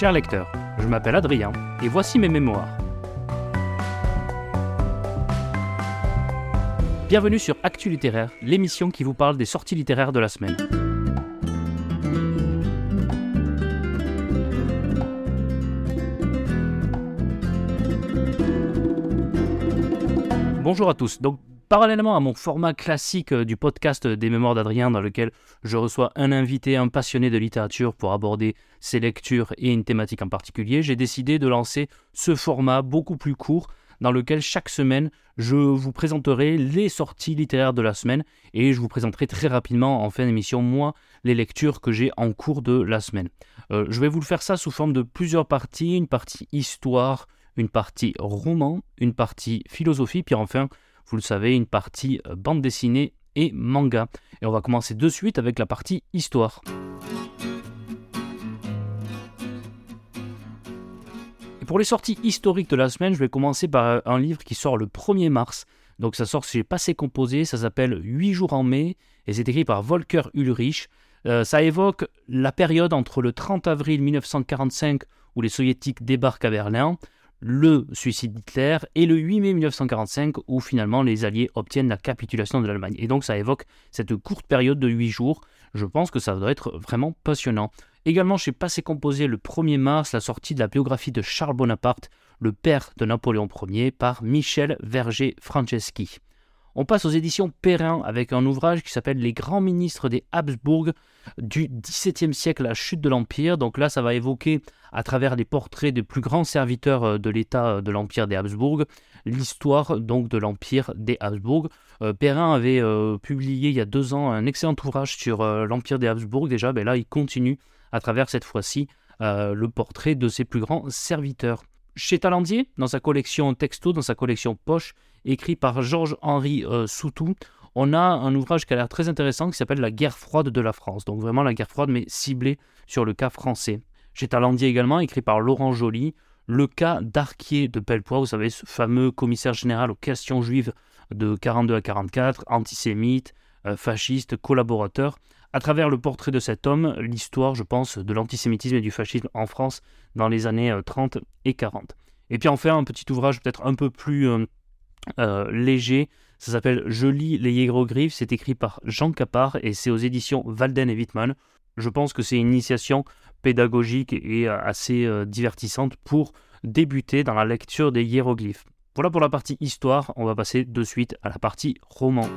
Chers lecteurs, je m'appelle Adrien et voici mes mémoires. Bienvenue sur Actu Littéraire, l'émission qui vous parle des sorties littéraires de la semaine. Bonjour à tous. Parallèlement à mon format classique euh, du podcast des Mémoires d'Adrien, dans lequel je reçois un invité, un passionné de littérature pour aborder ses lectures et une thématique en particulier, j'ai décidé de lancer ce format beaucoup plus court dans lequel chaque semaine je vous présenterai les sorties littéraires de la semaine et je vous présenterai très rapidement en fin d'émission moi les lectures que j'ai en cours de la semaine. Euh, je vais vous le faire ça sous forme de plusieurs parties, une partie histoire, une partie roman, une partie philosophie, puis enfin, vous le savez, une partie euh, bande dessinée et manga. Et on va commencer de suite avec la partie histoire. Et pour les sorties historiques de la semaine, je vais commencer par euh, un livre qui sort le 1er mars. Donc ça sort chez Passé Composé, ça s'appelle 8 jours en mai, et c'est écrit par Volker Ulrich. Euh, ça évoque la période entre le 30 avril 1945 où les soviétiques débarquent à Berlin, le suicide d'Hitler et le 8 mai 1945 où finalement les Alliés obtiennent la capitulation de l'Allemagne. Et donc ça évoque cette courte période de 8 jours. Je pense que ça doit être vraiment passionnant. Également chez Passé Composé le 1er mars la sortie de la biographie de Charles Bonaparte, le père de Napoléon Ier, par Michel Verger-Franceschi. On passe aux éditions Perrin avec un ouvrage qui s'appelle Les grands ministres des Habsbourg du XVIIe siècle, la chute de l'Empire. Donc là, ça va évoquer, à travers les portraits des plus grands serviteurs euh, de l'État euh, de l'Empire des Habsbourg, l'histoire donc de l'Empire des Habsbourg. Euh, Perrin avait publié il y a deux ans un excellent ouvrage sur l'Empire des Habsbourg. Déjà, ben là, il continue à travers cette fois-ci le portrait de ses plus grands serviteurs. Chez Talandier, dans sa collection texto, dans sa collection poche, écrit par Georges-Henri euh, Soutou, on a un ouvrage qui a l'air très intéressant qui s'appelle La guerre froide de la France. Donc vraiment la guerre froide, mais ciblée sur le cas français. Chez Talandier également, écrit par Laurent Joly, le cas d'Arquier de Pellepoix, vous savez, ce fameux commissaire général aux questions juives de 42 à 44, antisémite, euh, fasciste, collaborateur. À travers le portrait de cet homme, l'histoire, je pense, de l'antisémitisme et du fascisme en France dans les années 30 euh, et 40. Et puis enfin, un petit ouvrage peut-être un peu plus euh, léger. Ça s'appelle Je lis les hiéroglyphes. C'est écrit par Jean Capard et c'est aux éditions Walden et Wittmann. Je pense que c'est une initiation pédagogique et euh, assez euh, divertissante pour débuter dans la lecture des hiéroglyphes. Voilà pour la partie histoire. On va passer de suite à la partie roman.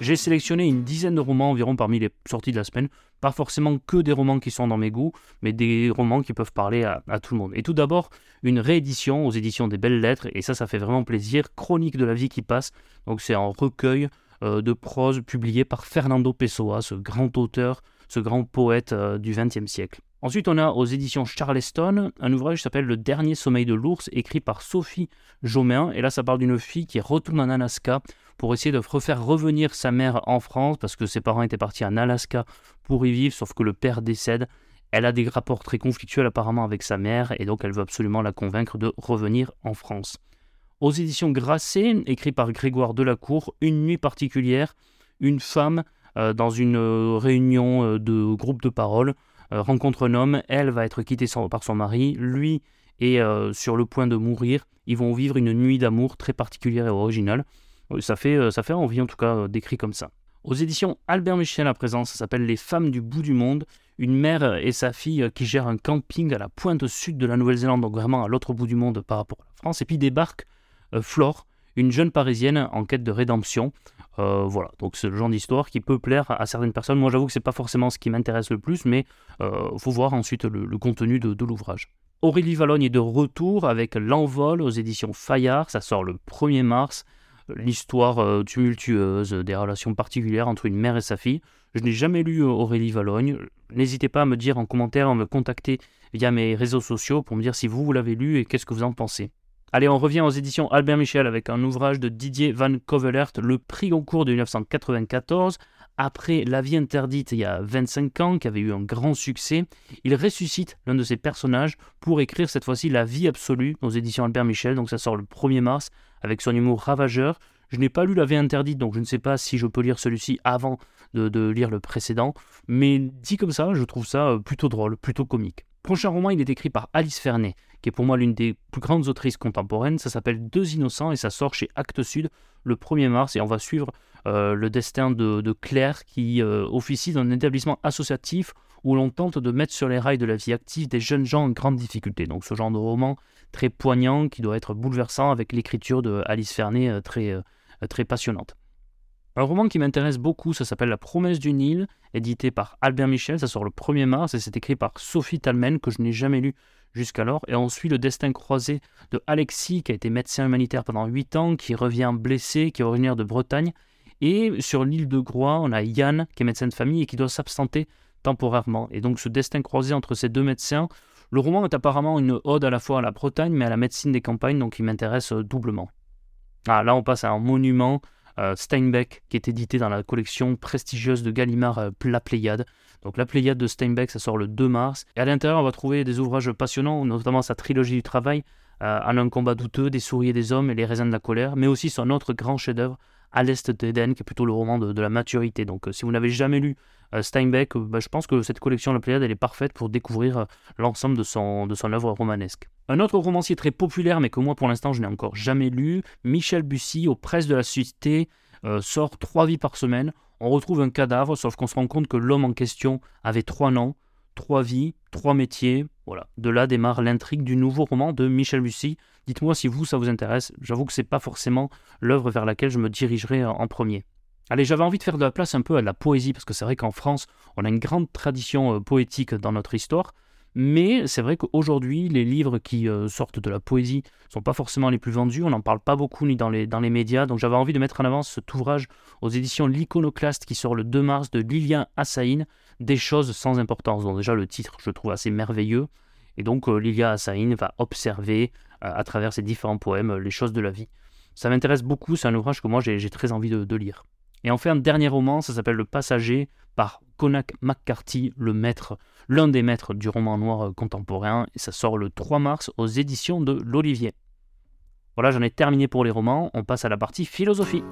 J'ai sélectionné une dizaine de romans environ parmi les sorties de la semaine. Pas forcément que des romans qui sont dans mes goûts, mais des romans qui peuvent parler à, tout le monde. Et tout d'abord, une réédition aux éditions des Belles Lettres, et ça, ça fait vraiment plaisir. Chronique de la vie qui passe. Donc, c'est un recueil euh, de prose publié par Fernando Pessoa, ce grand auteur, ce grand poète euh, du XXe siècle. Ensuite, on a aux éditions Charleston un ouvrage qui s'appelle Le dernier sommeil de l'ours, écrit par Sophie Jomain. Et là, ça parle d'une fille qui retourne en Alaska pour essayer de refaire revenir sa mère en France parce que ses parents étaient partis en Alaska pour y vivre, sauf que le père décède. Elle a des rapports très conflictuels apparemment avec sa mère et donc elle veut absolument la convaincre de revenir en France. Aux éditions Grasset, écrit par Grégoire Delacour, Une nuit particulière, une femme euh, dans une euh, réunion euh, de groupe de parole rencontre un homme, elle va être quittée par son mari, lui est sur le point de mourir, ils vont vivre une nuit d'amour très particulière et originale. Ça fait, euh, ça fait envie en tout cas euh, décrit comme ça. Aux éditions Albert Michel à présent, ça s'appelle Les femmes du bout du monde. Une mère et sa fille euh, qui gèrent un camping à la pointe sud de la Nouvelle-Zélande, donc vraiment à l'autre bout du monde par rapport à la France. Et puis débarque Flore, une jeune parisienne en quête de rédemption. voilà, donc c'est le genre d'histoire qui peut plaire à, certaines personnes. Moi j'avoue que c'est pas forcément ce qui m'intéresse le plus, mais il faut voir ensuite le, contenu de, de l'ouvrage. Aurélie Valogne est de retour avec L'Envol aux éditions Fayard, ça sort le 1er mars l'histoire euh, tumultueuse des relations particulières entre une mère et sa fille. Je n'ai jamais lu euh, Aurélie Valogne. N'hésitez pas à me dire en commentaire, à me contacter via mes réseaux sociaux pour me dire si vous, vous l'avez lu et qu'est-ce que vous en pensez. Allez, on revient aux éditions Albert Michel avec un ouvrage de Didier Van Covelert, Le prix Goncourt de 1994. Après La vie interdite il y a 25 ans, qui avait eu un grand succès, il ressuscite l'un de ses personnages pour écrire cette fois-ci La vie absolue aux éditions Albert Michel. Donc ça sort le 1er mars avec son humour ravageur. Je n'ai pas lu La vie interdite, donc je ne sais pas si je peux lire celui-ci avant de, lire le précédent, mais dit comme ça, je trouve ça euh, plutôt drôle, plutôt comique. Prochain roman, il est écrit par Alice Fernet, qui est pour moi l'une des plus grandes autrices contemporaines. Ça s'appelle Deux Innocents et ça sort chez Actes Sud le 1er mars. Et on va suivre euh, le destin de, Claire qui euh, officie dans un établissement associatif où l'on tente de mettre sur les rails de la vie active des jeunes gens en grande difficulté. Donc ce genre de roman très poignant qui doit être bouleversant avec l'écriture de Alice Fernet euh, très, très passionnante. Un roman qui m'intéresse beaucoup, ça s'appelle La promesse du Nil, édité par Albert Michel, ça sort le 1er mars et c'est écrit par Sophie Talmen que je n'ai jamais lu jusqu'alors. Et on suit le destin croisé de Alexis qui a été médecin humanitaire pendant 8 ans, qui revient blessé, qui est originaire de Bretagne. Et sur l'île de Groix, on a Yann qui est médecin de famille et qui doit s'absenter temporairement. Et donc ce destin croisé entre ces deux médecins, le roman est apparemment une ode à la fois à la Bretagne mais à la médecine des campagnes, donc il m'intéresse doublement. Ah, là on passe à un monument euh, Steinbeck, qui est édité dans la collection prestigieuse de Gallimard euh, La Pléiade. Donc la Pléiade de Steinbeck, ça sort le 2 mars. Et à l'intérieur, on va trouver des ouvrages passionnants, notamment sa trilogie du travail, euh, En un combat douteux, Des souris et des hommes et Les raisins de la colère, mais aussi son autre grand chef-d'œuvre, À l'Est d'Éden, qui est plutôt le roman de, la maturité. Donc si vous n'avez jamais lu Steinbeck, bah, je pense que cette collection La Pléiade, elle est parfaite pour découvrir l'ensemble de son, de son œuvre romanesque. Un autre romancier très populaire, mais que moi pour l'instant je n'ai encore jamais lu, Michel Bussy, aux presses de la Cité, euh, sort trois vies par semaine. On retrouve un cadavre, sauf qu'on se rend compte que l'homme en question avait trois noms, trois vies, trois métiers. Voilà. De là démarre l'intrigue du nouveau roman de Michel Bussy. Dites-moi si vous, ça vous intéresse. J'avoue que c'est pas forcément l'œuvre vers laquelle je me dirigerai en premier. Allez, j'avais envie de faire de la place un peu à la poésie, parce que c'est vrai qu'en France, on a une grande tradition euh, poétique dans notre histoire. Mais c'est vrai qu'aujourd'hui, les livres qui euh, sortent de la poésie ne sont pas forcément les plus vendus. On n'en parle pas beaucoup ni dans les, médias. Donc j'avais envie de mettre en avant cet ouvrage aux éditions L'Iconoclaste qui sort le 2 mars de Lilian Assaïn, Des choses sans importance. Donc déjà le titre, je trouve assez merveilleux. Et donc euh, Lilia Assaïn va observer euh, à travers ses différents poèmes les choses de la vie. Ça m'intéresse beaucoup, c'est un ouvrage que moi j'ai très envie de, lire. Et enfin, un dernier roman, ça s'appelle Le Passager par Connacht McCarthy, le maître, l'un des maîtres du roman noir contemporain, et ça sort le 3 mars aux éditions de l'Olivier. Voilà, j'en ai terminé pour les romans, on passe à la partie philosophie.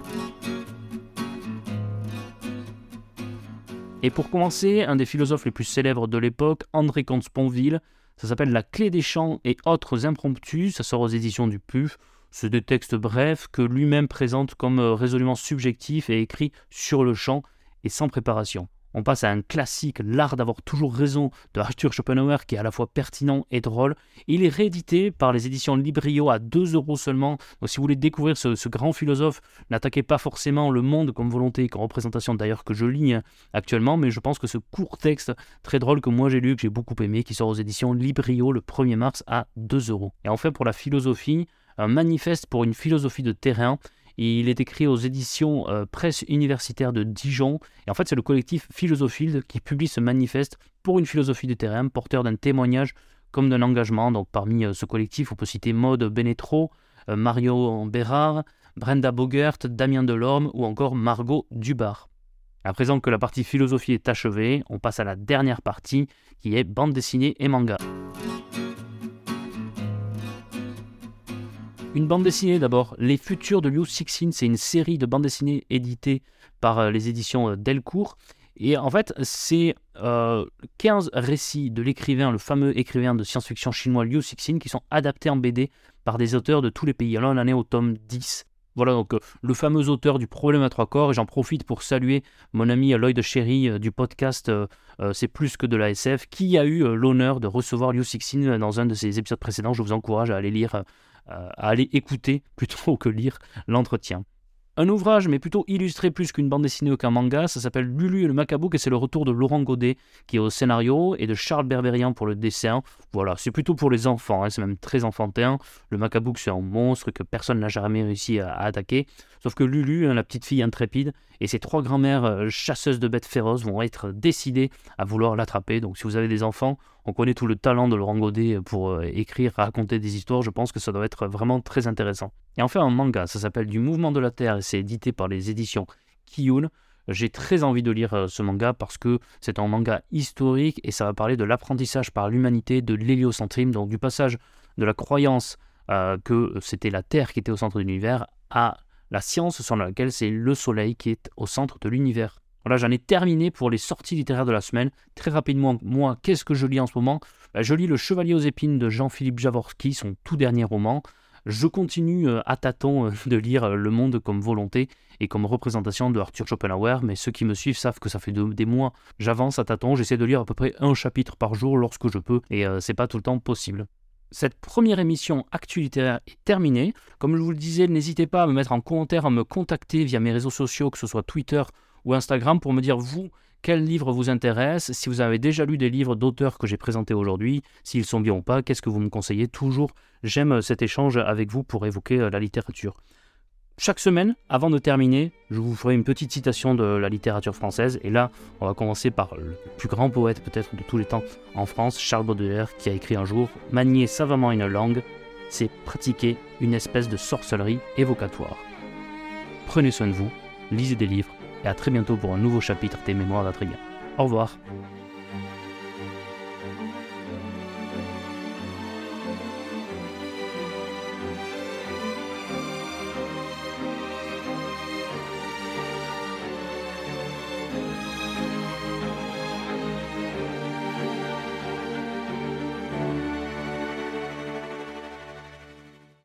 Et pour commencer, un des philosophes les plus célèbres de l'époque, André Comte-Sponville, ça s'appelle La clé des champs et autres impromptus, ça sort aux éditions du PUF. C'est des textes brefs que lui-même présente comme euh, résolument subjectifs et écrits sur le champ et sans préparation. On passe à un classique, L'art d'avoir toujours raison de Arthur Schopenhauer, qui est à la fois pertinent et drôle. Il est réédité par les éditions Librio à 2 euros seulement. Donc si vous voulez découvrir ce, grand philosophe, n'attaquez pas forcément le monde comme volonté, comme représentation d'ailleurs que je lis actuellement, mais je pense que ce court texte très drôle que moi j'ai lu, que j'ai beaucoup aimé, qui sort aux éditions Librio le 1er mars à 2 euros. Et enfin pour la philosophie, un manifeste pour une philosophie de terrain il est écrit aux éditions euh, Presse universitaire de Dijon. Et en fait, c'est le collectif Philosophile qui publie ce manifeste pour une philosophie de terrain, porteur d'un témoignage comme d'un engagement. Donc, parmi euh, ce collectif, on peut citer Maude Benetro, euh, Mario Bérard, Brenda Bogert, Damien Delorme ou encore Margot Dubar. À présent que la partie philosophie est achevée, on passe à la dernière partie qui est bande dessinée et manga. Une bande dessinée d'abord, Les Futurs de Liu Sixin, c'est une série de bandes dessinées éditées par euh, les éditions euh, Delcourt. Et en fait, c'est 15 euh, récits de l'écrivain, le fameux écrivain de science-fiction chinois Liu Sixin, qui sont adaptés en BD par des auteurs de tous les pays. Alors on en est au tome 10. Voilà donc le fameux auteur du problème à trois corps, et j'en profite pour saluer mon ami Lloyd Sherry du podcast C'est plus que de la SF, qui a eu l'honneur de recevoir Liu Sixin dans un de ses épisodes précédents. Je vous encourage à aller lire à aller écouter plutôt que lire l'entretien. Un ouvrage, mais plutôt illustré plus qu'une bande dessinée ou qu'un manga, ça s'appelle Lulu et le Macabook et c'est le retour de Laurent Godet qui est au scénario et de Charles Berberian pour le dessin. Voilà, c'est plutôt pour les enfants, hein, c'est même très enfantin. Le Macabook c'est un monstre que personne n'a jamais réussi à, attaquer. Sauf que Lulu, hein, la petite fille intrépide, et ses trois grand-mères euh, chasseuses de bêtes féroces vont être décidées à vouloir l'attraper. Donc si vous avez des enfants, on connaît tout le talent de Laurent Godet pour euh, écrire, raconter des histoires, je pense que ça doit être vraiment très intéressant. Et enfin un manga, ça s'appelle Du Mouvement de la Terre et c'est édité par les éditions Kiyun. J'ai très envie de lire euh, ce manga parce que c'est un manga historique et ça va parler de l'apprentissage par l'humanité de l'héliocentrisme, donc du passage de la croyance euh, que c'était la Terre qui était au centre de l'univers à la science selon laquelle c'est le Soleil qui est au centre de l'univers. Voilà, j'en ai terminé pour les sorties littéraires de la semaine. Très rapidement, moi, qu'est-ce que je lis en ce moment? Bah, Je lis Le Chevalier aux épines de Jean-Philippe Javorski, son tout dernier roman. Je continue euh, à tâtons euh, de lire euh, Le Monde comme volonté et comme représentation de Arthur Schopenhauer, mais ceux qui me suivent savent que ça fait des mois, j'avance à tâtons, j'essaie de lire à peu près un chapitre par jour lorsque je peux, et c'est pas tout le temps possible. Cette première émission Actu littéraire est terminée. Comme je vous le disais, n'hésitez pas à me mettre en commentaire, à me contacter via mes réseaux sociaux, que ce soit Twitter ou Instagram, pour me dire vous, quel livre vous intéresse, si vous avez déjà lu des livres d'auteurs que j'ai présentés aujourd'hui, s'ils sont bien ou pas, qu'est-ce que vous me conseillez? Toujours, j'aime cet échange avec vous pour évoquer euh, la littérature. Chaque semaine, avant de terminer, je vous ferai une petite citation de la littérature française. Et là, on va commencer par le plus grand poète peut-être de tous les temps en France, Charles Baudelaire, qui a écrit un jour Manier savamment une langue, c'est pratiquer une espèce de sorcellerie évocatoire. Prenez soin de vous, lisez des livres et à très bientôt pour un nouveau chapitre des Mémoires d'Adrien. Au revoir.